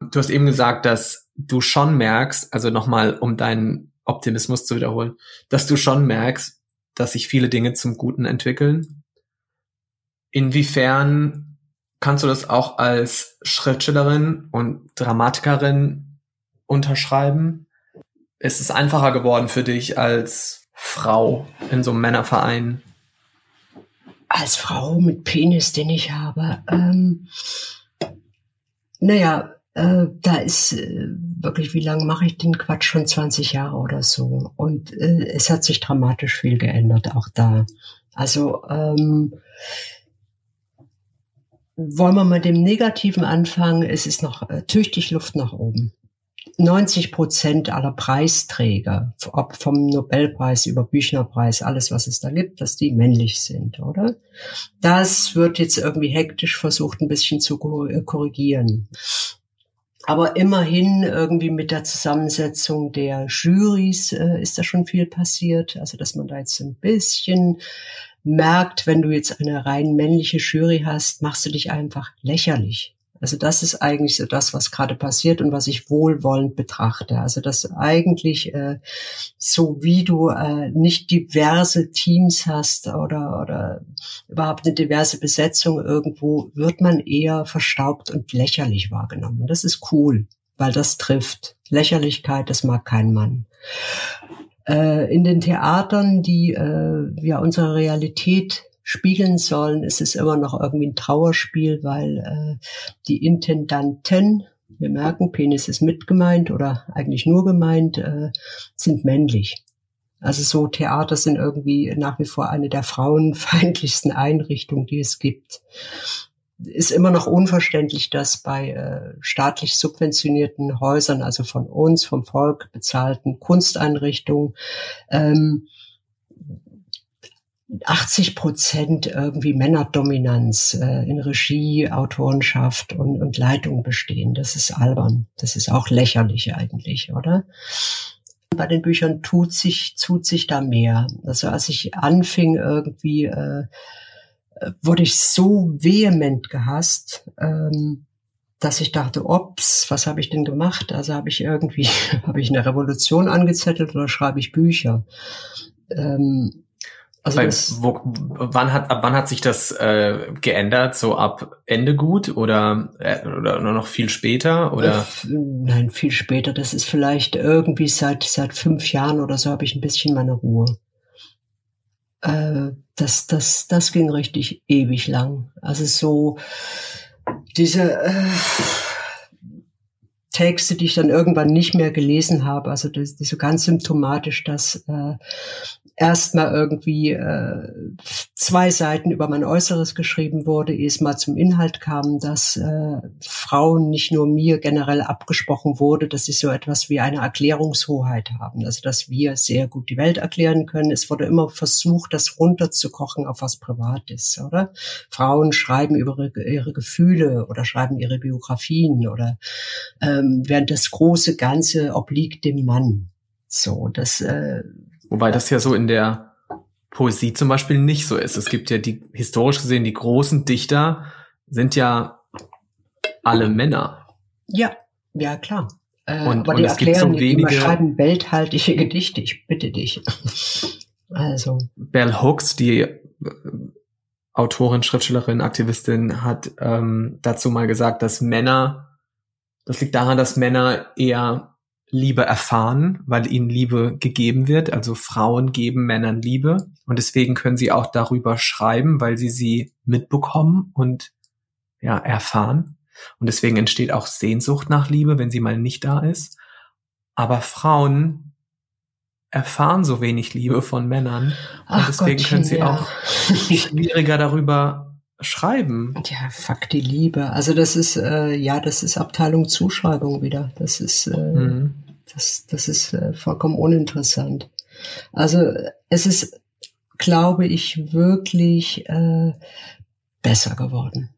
Du hast eben gesagt, dass du schon merkst, also nochmal, um deinen Optimismus zu wiederholen, dass du schon merkst, dass sich viele Dinge zum Guten entwickeln. Inwiefern kannst du das auch als Schriftstellerin und Dramatikerin unterschreiben? Ist es einfacher geworden für dich als Frau in so einem Männerverein? Als Frau mit Penis, den ich habe. Ähm, naja, äh, da ist äh, wirklich, wie lange mache ich den Quatsch? Schon 20 Jahre oder so. Und äh, es hat sich dramatisch viel geändert, auch da. Also ähm, wollen wir mal dem Negativen anfangen, es ist noch äh, tüchtig Luft nach oben. 90 Prozent aller Preisträger, ob vom Nobelpreis über Büchnerpreis, alles was es da gibt, dass die männlich sind, oder? Das wird jetzt irgendwie hektisch versucht, ein bisschen zu korrigieren. Aber immerhin irgendwie mit der Zusammensetzung der Jurys äh, ist da schon viel passiert. Also dass man da jetzt ein bisschen merkt, wenn du jetzt eine rein männliche Jury hast, machst du dich einfach lächerlich. Also das ist eigentlich so das, was gerade passiert und was ich wohlwollend betrachte. Also dass eigentlich äh, so wie du äh, nicht diverse Teams hast oder, oder überhaupt eine diverse Besetzung irgendwo, wird man eher verstaubt und lächerlich wahrgenommen. Das ist cool, weil das trifft. Lächerlichkeit, das mag kein Mann äh, in den Theatern, die äh, ja unsere Realität spiegeln sollen, ist es immer noch irgendwie ein Trauerspiel, weil äh, die Intendanten, wir merken, Penis ist mit gemeint oder eigentlich nur gemeint, äh, sind männlich. Also so Theater sind irgendwie nach wie vor eine der frauenfeindlichsten Einrichtungen, die es gibt. Ist immer noch unverständlich, dass bei äh, staatlich subventionierten Häusern, also von uns, vom Volk bezahlten Kunsteinrichtungen, ähm, 80 Prozent irgendwie Männerdominanz äh, in Regie, Autorenschaft und, und Leitung bestehen. Das ist albern. Das ist auch lächerlich eigentlich, oder? Bei den Büchern tut sich, tut sich da mehr. Also als ich anfing irgendwie, äh, wurde ich so vehement gehasst, ähm, dass ich dachte, ops, was habe ich denn gemacht? Also habe ich irgendwie, habe ich eine Revolution angezettelt oder schreibe ich Bücher? Ähm, also Bei, wo, wann hat ab wann hat sich das äh, geändert? So ab Ende gut oder äh, oder nur noch viel später oder? Äh, nein, viel später. Das ist vielleicht irgendwie seit seit fünf Jahren oder so habe ich ein bisschen meine Ruhe. Äh, das das das ging richtig ewig lang. Also so diese äh, Texte, die ich dann irgendwann nicht mehr gelesen habe. Also das, das so ganz symptomatisch, dass äh, erstmal irgendwie äh, zwei Seiten über mein Äußeres geschrieben wurde, ehe es mal zum Inhalt kam, dass äh, Frauen nicht nur mir generell abgesprochen wurde, dass sie so etwas wie eine Erklärungshoheit haben, also dass wir sehr gut die Welt erklären können. Es wurde immer versucht, das runterzukochen auf was Privates, oder? Frauen schreiben über ihre, ihre Gefühle oder schreiben ihre Biografien oder ähm, während das große Ganze obliegt dem Mann. So, das äh, Wobei das ja so in der Poesie zum Beispiel nicht so ist. Es gibt ja die, historisch gesehen, die großen Dichter sind ja alle Männer. Ja, ja, klar. Äh, und, aber und die es erklären, gibt so wenige... die schreiben welthaltige Gedichte, ich bitte dich. Also. Bell Hooks, die äh, Autorin, Schriftstellerin, Aktivistin, hat ähm, dazu mal gesagt, dass Männer, das liegt daran, dass Männer eher Liebe erfahren, weil ihnen Liebe gegeben wird. Also Frauen geben Männern Liebe und deswegen können sie auch darüber schreiben, weil sie sie mitbekommen und ja erfahren. Und deswegen entsteht auch Sehnsucht nach Liebe, wenn sie mal nicht da ist. Aber Frauen erfahren so wenig Liebe von Männern. Ach und deswegen Gottchen, können sie ja. auch schwieriger darüber schreiben. Ja, fuck die Liebe. Also das ist, äh, ja, das ist Abteilung Zuschreibung wieder. Das ist, äh, Mhm. das, das ist äh, vollkommen uninteressant. Also es ist, glaube ich, wirklich äh, besser geworden.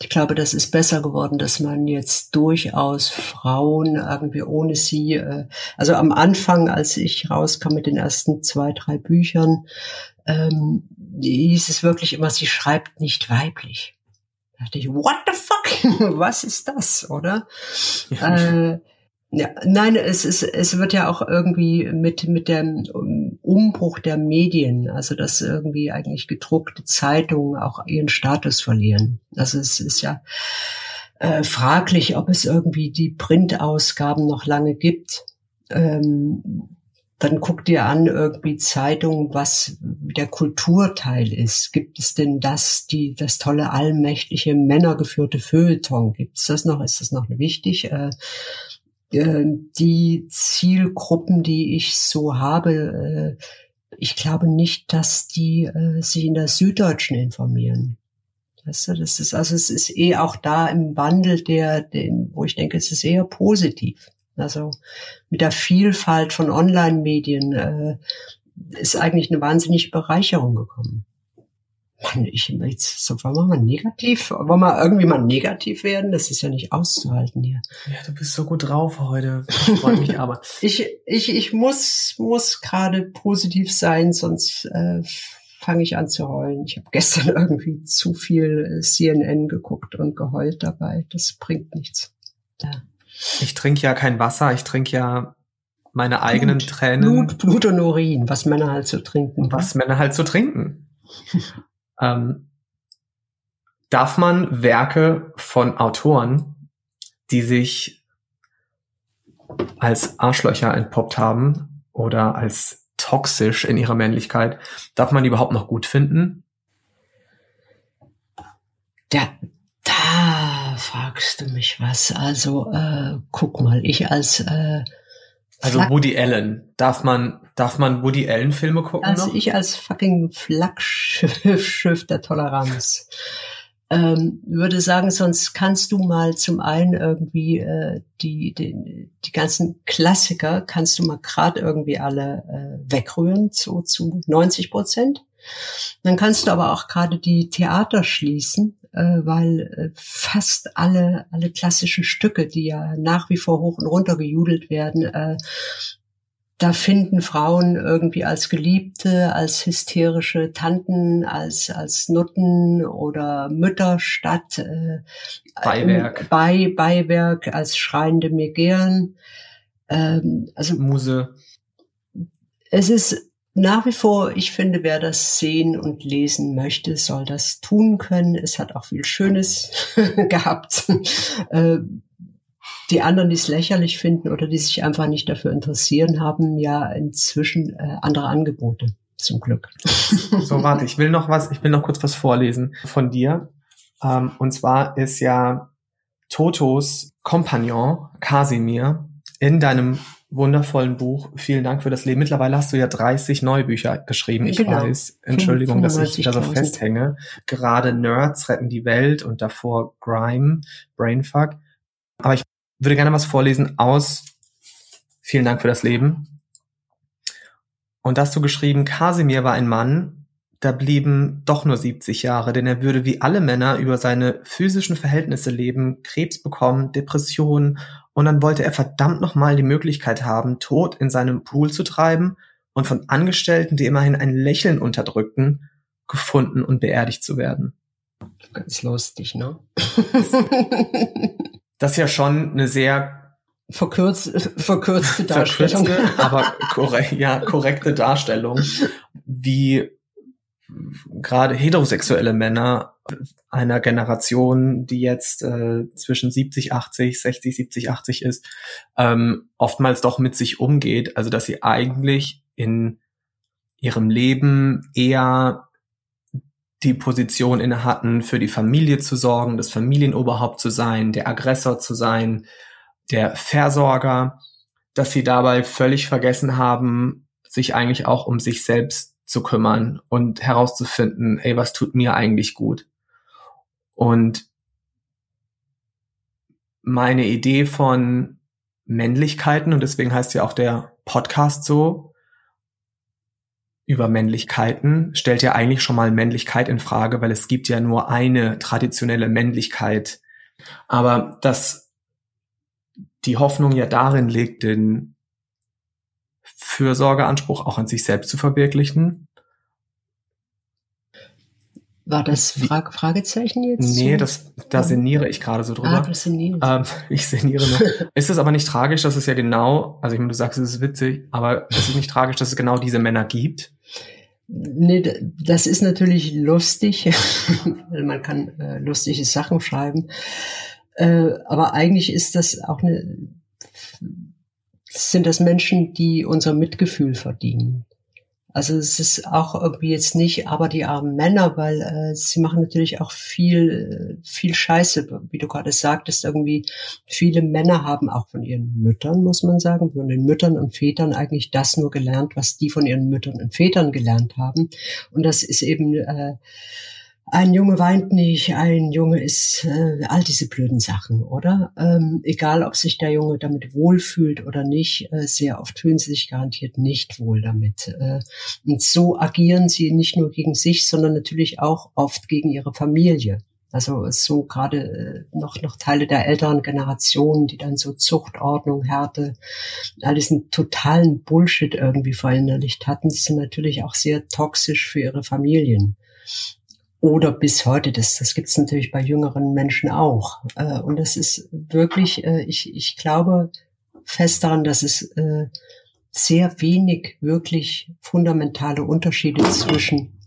Ich glaube, das ist besser geworden, dass man jetzt durchaus Frauen irgendwie ohne sie, äh, also am Anfang, als ich rauskam mit den ersten zwei, drei Büchern, ähm, hieß es wirklich immer, sie schreibt nicht weiblich. Da dachte ich, what the fuck? Was ist das, oder? Äh, ja, nein, es ist, es wird ja auch irgendwie mit, mit dem Umbruch der Medien, also dass irgendwie eigentlich gedruckte Zeitungen auch ihren Status verlieren. Also es ist ja äh, fraglich, ob es irgendwie die Printausgaben noch lange gibt. Ähm, dann guck dir an irgendwie Zeitungen, was der Kulturteil ist. Gibt es denn das, die, das tolle allmächtige männergeführte Feuilleton? Gibt es das noch? Ist das noch wichtig? Äh, äh, die Zielgruppen, die ich so habe, äh, ich glaube nicht, dass die äh, sich in der Süddeutschen informieren. Weißt du, das ist, also es ist eh auch da im Wandel der, den, wo ich denke, es ist eher positiv. Also mit der Vielfalt von Online-Medien äh, ist eigentlich eine wahnsinnige Bereicherung gekommen. Mann, ich jetzt, so wollen wir mal negativ, wollen wir irgendwie mal negativ werden? Das ist ja nicht auszuhalten hier. Ja, du bist so gut drauf heute. Freut mich aber. Ich, ich, ich muss, muss gerade positiv sein, sonst äh, fange ich an zu heulen. Ich habe gestern irgendwie zu viel äh, CNN geguckt und geheult dabei. Das bringt nichts. Ja. Ich trinke ja kein Wasser, ich trinke ja meine eigenen Blut, Tränen, Blut, Blut und Urin, was Männer halt so trinken. was Männer halt so trinken. ähm, darf man Werke von Autoren, die sich als Arschlöcher entpoppt haben oder als toxisch in ihrer Männlichkeit, darf man die überhaupt noch gut finden? Da fragst du mich was. Also äh, guck mal, ich als äh, Also Woody Allen, darf man darf man Woody Allen Filme gucken Also noch? ich als fucking Flaggschiff der Toleranz ähm, würde sagen, sonst kannst du mal zum einen irgendwie äh, die, die, die ganzen Klassiker kannst du mal gerade irgendwie alle äh, wegrühren zu, zu 90 Prozent. Dann kannst du aber auch gerade die Theater schließen, weil äh, fast alle, alle klassischen Stücke, die ja nach wie vor hoch und runter gejudelt werden, äh, da finden Frauen irgendwie als Geliebte, als hysterische Tanten, als, als Nutten oder Mütter statt. Äh, Beiwerk. äh, Bei, Beiwerk als schreiende Megeren. Ähm, also Muse. es ist nach wie vor, ich finde, wer das sehen und lesen möchte, soll das tun können. Es hat auch viel Schönes gehabt. Äh, die anderen, die es lächerlich finden oder die sich einfach nicht dafür interessieren, haben ja inzwischen äh, andere Angebote. Zum Glück. So, warte, ich will noch was, ich will noch kurz was vorlesen von dir. Ähm, und zwar ist ja Totos Kompagnon Kasimir in deinem wundervollen Buch Vielen Dank für das Leben. Mittlerweile hast du ja 30 neue Bücher geschrieben. Ich Genau. weiß. Entschuldigung, dass ich da so 95.000. festhänge. Gerade Nerds retten die Welt und davor Grime, Brainfuck. Aber ich würde gerne was vorlesen aus Vielen Dank für das Leben. Und da hast du geschrieben, Kasimir war ein Mann, da blieben doch nur 70 Jahre, denn er würde wie alle Männer über seine physischen Verhältnisse leben, Krebs bekommen, Depressionen und dann wollte er verdammt nochmal die Möglichkeit haben, tot in seinem Pool zu treiben und von Angestellten, die immerhin ein Lächeln unterdrückten, gefunden und beerdigt zu werden. Ganz lustig, ne? Das ist ja schon eine sehr Verkürzt, verkürzte Darstellung. verkürzte, aber korre ja, korrekte Darstellung. wie gerade heterosexuelle Männer einer Generation, die jetzt äh, zwischen 70, 80, 60, 70, 80 ist, ähm, oftmals doch mit sich umgeht. Also dass sie eigentlich in ihrem Leben eher die Position inne hatten, für die Familie zu sorgen, das Familienoberhaupt zu sein, der Aggressor zu sein, der Versorger, dass sie dabei völlig vergessen haben, sich eigentlich auch um sich selbst zu kümmern und herauszufinden, ey, was tut mir eigentlich gut? Und meine Idee von Männlichkeiten, und deswegen heißt ja auch der Podcast so, über Männlichkeiten, stellt ja eigentlich schon mal Männlichkeit in Frage, weil es gibt ja nur eine traditionelle Männlichkeit. Aber dass die Hoffnung ja darin liegt, den Fürsorgeanspruch auch an sich selbst zu verwirklichen war das Frage, Fragezeichen jetzt? Nee, das, da sinniere ich gerade so drüber. Ah, das ähm, ich sinniere noch. ist es aber nicht tragisch, dass es ja genau, also ich meine, du sagst, es ist witzig, aber ist es nicht tragisch, dass es genau diese Männer gibt? Nee, das ist natürlich lustig. Man kann äh, lustige Sachen schreiben. Äh, aber eigentlich ist das auch eine, sind das Menschen, die unser Mitgefühl verdienen. Also es ist auch irgendwie jetzt nicht, aber die armen Männer, weil äh, sie machen natürlich auch viel, viel Scheiße, wie du gerade sagtest, irgendwie viele Männer haben auch von ihren Müttern, muss man sagen, von den Müttern und Vätern eigentlich das nur gelernt, was die von ihren Müttern und Vätern gelernt haben. Und das ist eben äh, ein Junge weint nicht, ein Junge ist äh, all diese blöden Sachen, oder? Ähm, egal, ob sich der Junge damit wohlfühlt oder nicht, äh, sehr oft fühlen sie sich garantiert nicht wohl damit. Äh, und so agieren sie nicht nur gegen sich, sondern natürlich auch oft gegen ihre Familie. Also so gerade äh, noch, noch Teile der älteren Generation, die dann so Zuchtordnung, Härte, all diesen totalen Bullshit irgendwie verinnerlicht hatten, sind natürlich auch sehr toxisch für ihre Familien oder bis heute. Das, das gibt es natürlich bei jüngeren Menschen auch. Äh, und das ist wirklich, äh, ich, ich glaube fest daran, dass es äh, sehr wenig wirklich fundamentale Unterschiede zwischen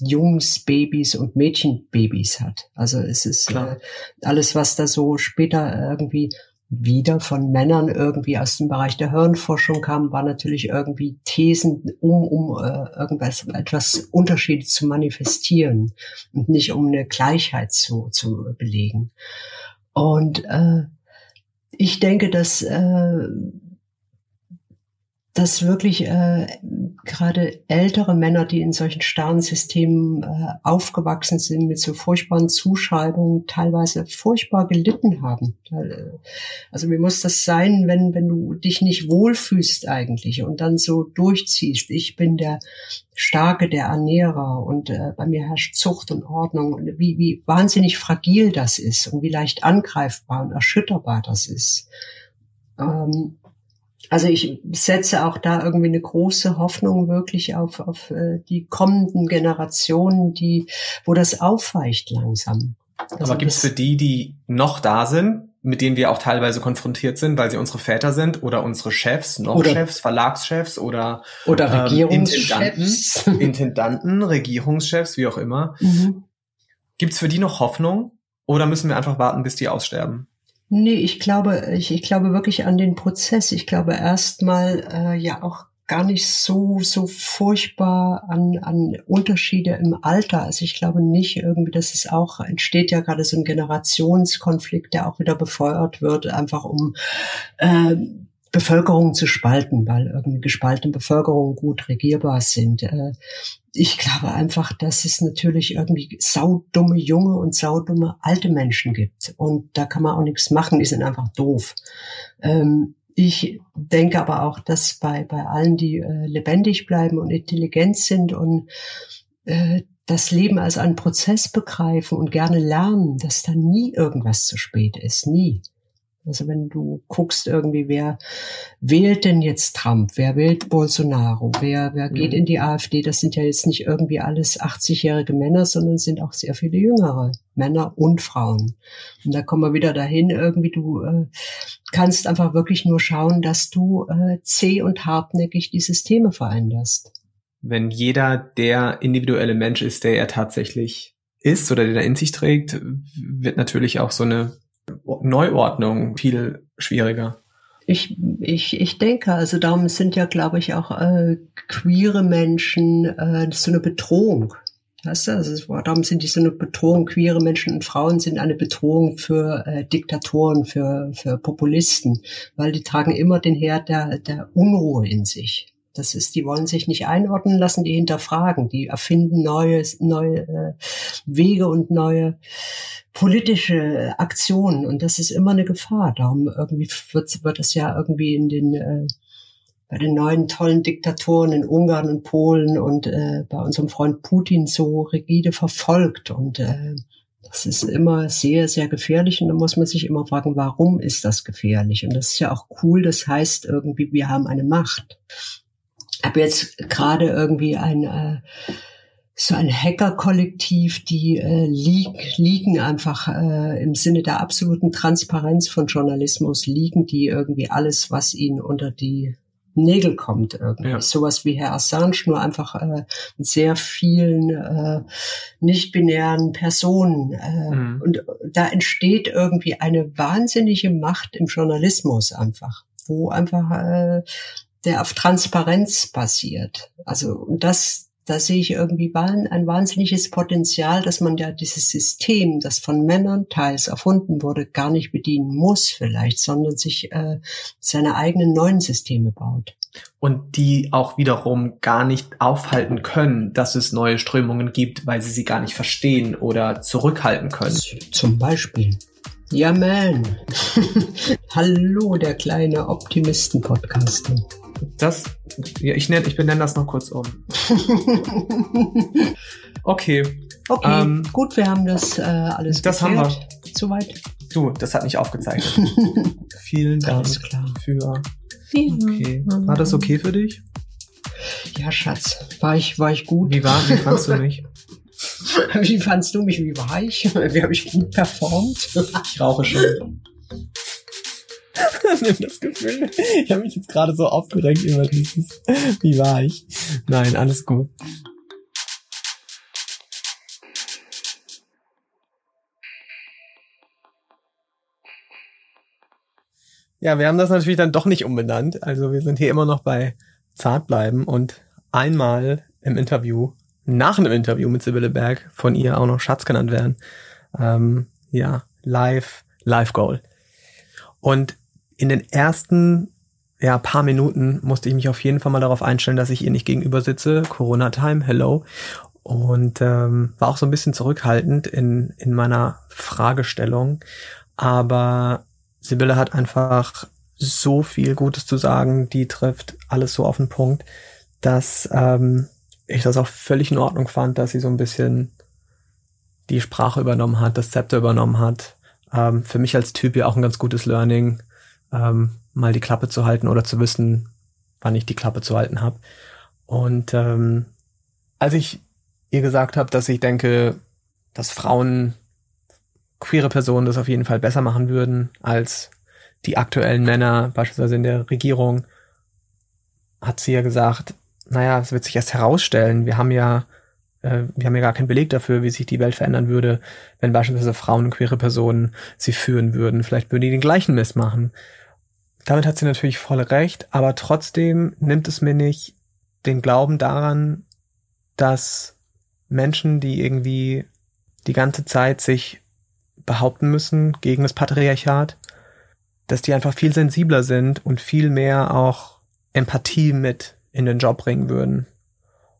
Jungs, Babys und Mädchenbabys hat. Also es ist äh, alles, was da so später irgendwie wieder von Männern irgendwie aus dem Bereich der Hirnforschung kam, war natürlich irgendwie Thesen, um, um äh, irgendwas, etwas Unterschiede zu manifestieren und nicht um eine Gleichheit zu, zu belegen. Und äh, ich denke, dass äh, dass wirklich äh, gerade ältere Männer, die in solchen starren Systemen äh, aufgewachsen sind, mit so furchtbaren Zuschreibungen, teilweise furchtbar gelitten haben. Äh, also wie muss das sein, wenn, wenn du dich nicht wohlfühlst eigentlich und dann so durchziehst, ich bin der Starke, der Ernährer und äh, bei mir herrscht Zucht und Ordnung und wie, wie wahnsinnig fragil das ist und wie leicht angreifbar und erschütterbar das ist. Ähm, also ich setze auch da irgendwie eine große Hoffnung wirklich auf, auf äh, die kommenden Generationen, die, wo das aufweicht langsam. Also Aber gibt es für die, die noch da sind, mit denen wir auch teilweise konfrontiert sind, weil sie unsere Väter sind oder unsere Chefs, noch oder, Chefs, Verlagschefs oder, oder ähm, Regierungschefs, Intendanten, Intendanten, Regierungschefs, wie auch immer. Mhm. Gibt es für die noch Hoffnung oder müssen wir einfach warten, bis die aussterben? Nee, ich glaube, ich, ich glaube wirklich an den Prozess. Ich glaube erstmal äh, ja auch gar nicht so so furchtbar an an Unterschiede im Alter. Also ich glaube nicht irgendwie, dass es auch entsteht ja gerade so ein Generationskonflikt, der auch wieder befeuert wird, einfach um äh, Bevölkerung zu spalten, weil irgendwie gespaltene Bevölkerungen gut regierbar sind. Äh, ich glaube einfach, dass es natürlich irgendwie saudumme junge und saudumme alte Menschen gibt. Und da kann man auch nichts machen, die sind einfach doof. Ähm, ich denke aber auch, dass bei, bei allen, die äh, lebendig bleiben und intelligent sind und äh, das Leben als einen Prozess begreifen und gerne lernen, dass da nie irgendwas zu spät ist, nie. Also wenn du guckst irgendwie, wer wählt denn jetzt Trump, wer wählt Bolsonaro, wer, wer geht mhm. in die AfD, das sind ja jetzt nicht irgendwie alles 80-jährige Männer, sondern sind auch sehr viele jüngere Männer und Frauen. Und da kommen wir wieder dahin, irgendwie du äh, kannst einfach wirklich nur schauen, dass du äh, zäh und hartnäckig die Systeme veränderst. wenn jeder der individuelle Mensch ist, der er tatsächlich ist oder den er in sich trägt, wird natürlich auch so eine Neuordnung viel schwieriger. Ich, ich, ich denke, also darum sind ja, glaube ich, auch äh, queere Menschen äh, so eine Bedrohung. Weißt du, also darum sind die so eine Bedrohung. Queere Menschen und Frauen sind eine Bedrohung für äh, Diktatoren, für, für Populisten, weil die tragen immer den Herd der, der Unruhe in sich. Das ist, die wollen sich nicht einordnen lassen, die hinterfragen, die erfinden neue, neue äh, Wege und neue politische Aktionen. Und das ist immer eine Gefahr. Darum irgendwie wird, wird es ja irgendwie in den äh, bei den neuen tollen Diktatoren in Ungarn und Polen und äh, bei unserem Freund Putin so rigide verfolgt. Und äh, das ist immer sehr, sehr gefährlich. Und da muss man sich immer fragen, warum ist das gefährlich? Und das ist ja auch cool, das heißt irgendwie, wir haben eine Macht habe jetzt gerade irgendwie ein äh, so ein Hacker-Kollektiv, die äh, lieg, liegen einfach äh, im Sinne der absoluten Transparenz von Journalismus, liegen die irgendwie alles, was ihnen unter die Nägel kommt irgendwie. Ja. Sowas wie Herr Assange, nur einfach äh, mit sehr vielen äh, nicht-binären Personen. Äh, mhm. Und da entsteht irgendwie eine wahnsinnige Macht im Journalismus einfach, wo einfach äh, der auf Transparenz basiert. Also und das, da sehe ich irgendwie ein wahnsinniges Potenzial, dass man ja dieses System, das von Männern teils erfunden wurde, gar nicht bedienen muss vielleicht, sondern sich äh, seine eigenen neuen Systeme baut. Und die auch wiederum gar nicht aufhalten können, dass es neue Strömungen gibt, weil sie sie gar nicht verstehen oder zurückhalten können. Zum Beispiel. Ja, man. Hallo, der kleine Optimisten-Podcaster. Das, ja, ich nenne, ich benenne das noch kurz um. okay. Okay, ähm, gut, wir haben das äh, alles Das geklärt. haben wir. Soweit. Du, das hat nicht aufgezeichnet. Vielen Dank für. Okay. War das okay für dich? Ja, Schatz. War ich, war ich gut? Wie war, wie fandst du mich? wie fandst du mich? Wie war ich? Wie habe ich gut performt? ich rauche schon. Nimm das Gefühl. Ich habe mich jetzt gerade so aufgeregt über dieses. Wie war ich? Nein, alles gut. Ja, wir haben das natürlich dann doch nicht umbenannt. Also wir sind hier immer noch bei Zart bleiben und einmal im Interview, nach einem Interview mit Sibylle Berg, von ihr auch noch Schatz genannt werden. Ähm, ja, live, live Goal. Und in den ersten ja, paar Minuten musste ich mich auf jeden Fall mal darauf einstellen, dass ich ihr nicht gegenüber sitze. Corona-Time, hello. Und ähm, war auch so ein bisschen zurückhaltend in, in meiner Fragestellung. Aber Sibylle hat einfach so viel Gutes zu sagen, die trifft alles so auf den Punkt, dass ähm, ich das auch völlig in Ordnung fand, dass sie so ein bisschen die Sprache übernommen hat, das Zepter übernommen hat. Ähm, für mich als Typ ja auch ein ganz gutes Learning, ähm, mal die Klappe zu halten oder zu wissen, wann ich die Klappe zu halten habe. Und ähm, als ich ihr gesagt habe, dass ich denke, dass Frauen, queere Personen das auf jeden Fall besser machen würden als die aktuellen Männer, beispielsweise in der Regierung, hat sie ja gesagt, naja, es wird sich erst herausstellen. Wir haben ja, äh, wir haben ja gar keinen Beleg dafür, wie sich die Welt verändern würde, wenn beispielsweise Frauen und queere Personen sie führen würden. Vielleicht würden die den gleichen Mist machen. Damit hat sie natürlich voll recht, aber trotzdem nimmt es mir nicht den Glauben daran, dass Menschen, die irgendwie die ganze Zeit sich behaupten müssen gegen das Patriarchat, dass die einfach viel sensibler sind und viel mehr auch Empathie mit in den Job bringen würden.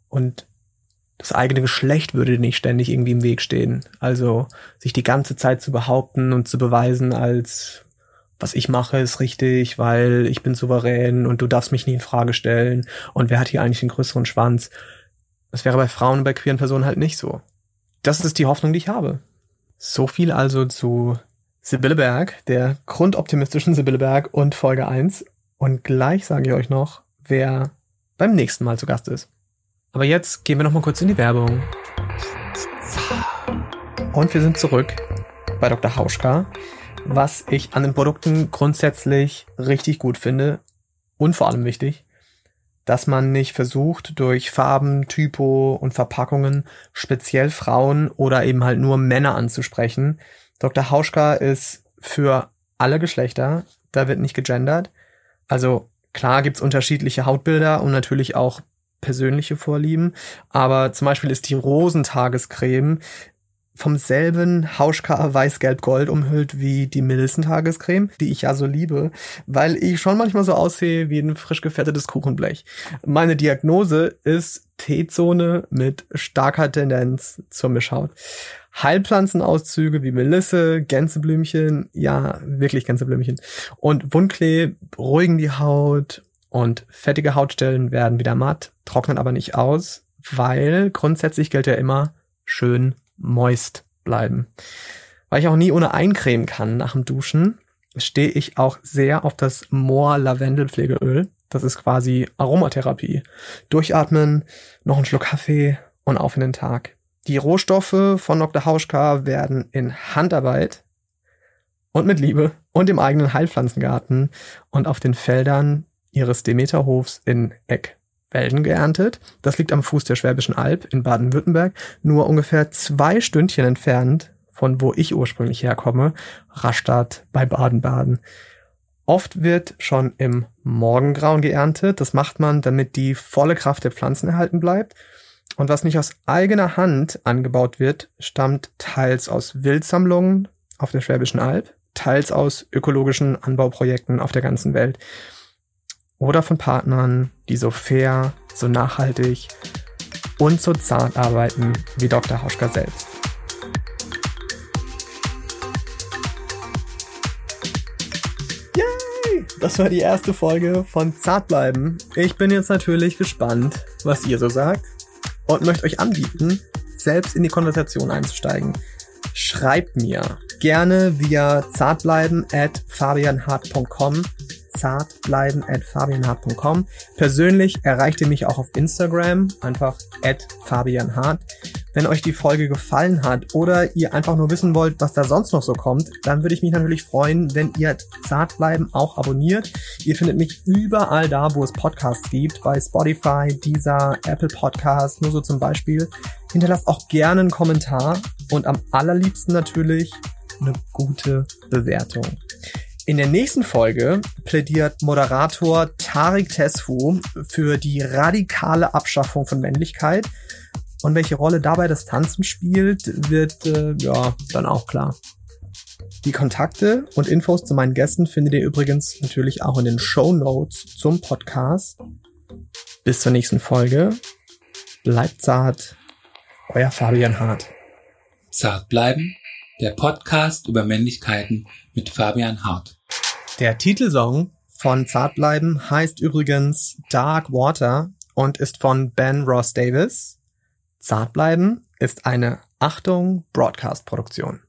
Und das eigene Geschlecht würde nicht ständig irgendwie im Weg stehen. Also sich die ganze Zeit zu behaupten und zu beweisen als was ich mache, ist richtig, weil ich bin souverän und du darfst mich nie in Frage stellen und wer hat hier eigentlich den größeren Schwanz? Das wäre bei Frauen und bei queeren Personen halt nicht so. Das ist die Hoffnung, die ich habe. So viel also zu Sibylle Berg, der grundoptimistischen Sibylle Berg und Folge 1. Und gleich sage ich euch noch, wer beim nächsten Mal zu Gast ist. Aber jetzt gehen wir noch mal kurz in die Werbung. Und wir sind zurück bei Dr. Hauschka was ich an den Produkten grundsätzlich richtig gut finde und vor allem wichtig, dass man nicht versucht, durch Farben, Typo und Verpackungen speziell Frauen oder eben halt nur Männer anzusprechen. Dr. Hauschka ist für alle Geschlechter, da wird nicht gegendert. Also klar gibt's unterschiedliche Hautbilder und natürlich auch persönliche Vorlieben, aber zum Beispiel ist die Rosentagescreme vom selben Hauschka Weiß-Gelb-Gold umhüllt wie die Milsen-Tagescreme, die ich ja so liebe, weil ich schon manchmal so aussehe wie ein frisch gefettetes Kuchenblech. Meine Diagnose ist T-Zone mit starker Tendenz zur Mischhaut. Heilpflanzenauszüge wie Melisse, Gänseblümchen, ja, wirklich Gänseblümchen. Und Wundklee beruhigen die Haut und fettige Hautstellen werden wieder matt, trocknen aber nicht aus, weil grundsätzlich gilt ja immer schön moist bleiben. Weil ich auch nie ohne eincremen kann nach dem Duschen, stehe ich auch sehr auf das Moor Lavendelpflegeöl. Das ist quasi Aromatherapie. Durchatmen, noch einen Schluck Kaffee und auf in den Tag. Die Rohstoffe von Dr. Hauschka werden in Handarbeit und mit Liebe und im eigenen Heilpflanzengarten und auf den Feldern ihres Demeterhofs in Eck geerntet. Das liegt am Fuß der Schwäbischen Alb in Baden-Württemberg, nur ungefähr zwei Stündchen entfernt von wo ich ursprünglich herkomme, Rastatt bei Baden-Baden. Oft wird schon im Morgengrauen geerntet. Das macht man, damit die volle Kraft der Pflanzen erhalten bleibt. Und was nicht aus eigener Hand angebaut wird, stammt teils aus Wildsammlungen auf der Schwäbischen Alb, teils aus ökologischen Anbauprojekten auf der ganzen Welt oder von Partnern, die so fair, so nachhaltig und so zart arbeiten wie Dr. Hauschka selbst. Yay! Das war die erste Folge von Zartbleiben. Ich bin jetzt natürlich gespannt, was ihr so sagt und möchte euch anbieten, selbst in die Konversation einzusteigen. Schreibt mir gerne via zartbleiben at fabianhart.com zartbleiben at fabianhart.com. Persönlich erreicht ihr mich auch auf Instagram, einfach at fabianhart. Wenn euch die Folge gefallen hat oder ihr einfach nur wissen wollt, was da sonst noch so kommt, dann würde ich mich natürlich freuen, wenn ihr Zartbleiben auch abonniert. Ihr findet mich überall da, wo es Podcasts gibt, bei Spotify, Deezer, Apple Podcasts, nur so zum Beispiel. Hinterlasst auch gerne einen Kommentar und am allerliebsten natürlich eine gute Bewertung. In der nächsten Folge plädiert Moderator Tarik Tesfu für die radikale Abschaffung von Männlichkeit. Und welche Rolle dabei das Tanzen spielt, wird äh, ja dann auch klar. Die Kontakte und Infos zu meinen Gästen findet ihr übrigens natürlich auch in den Show Notes zum Podcast. Bis zur nächsten Folge. Bleibt zart. Euer Fabian Hart. Zart bleiben. Der Podcast über Männlichkeiten mit Fabian Hart. Der Titelsong von Zartbleiben heißt übrigens Dark Water und ist von Ben Ross Davis. Zartbleiben ist eine Achtung Broadcast Produktion.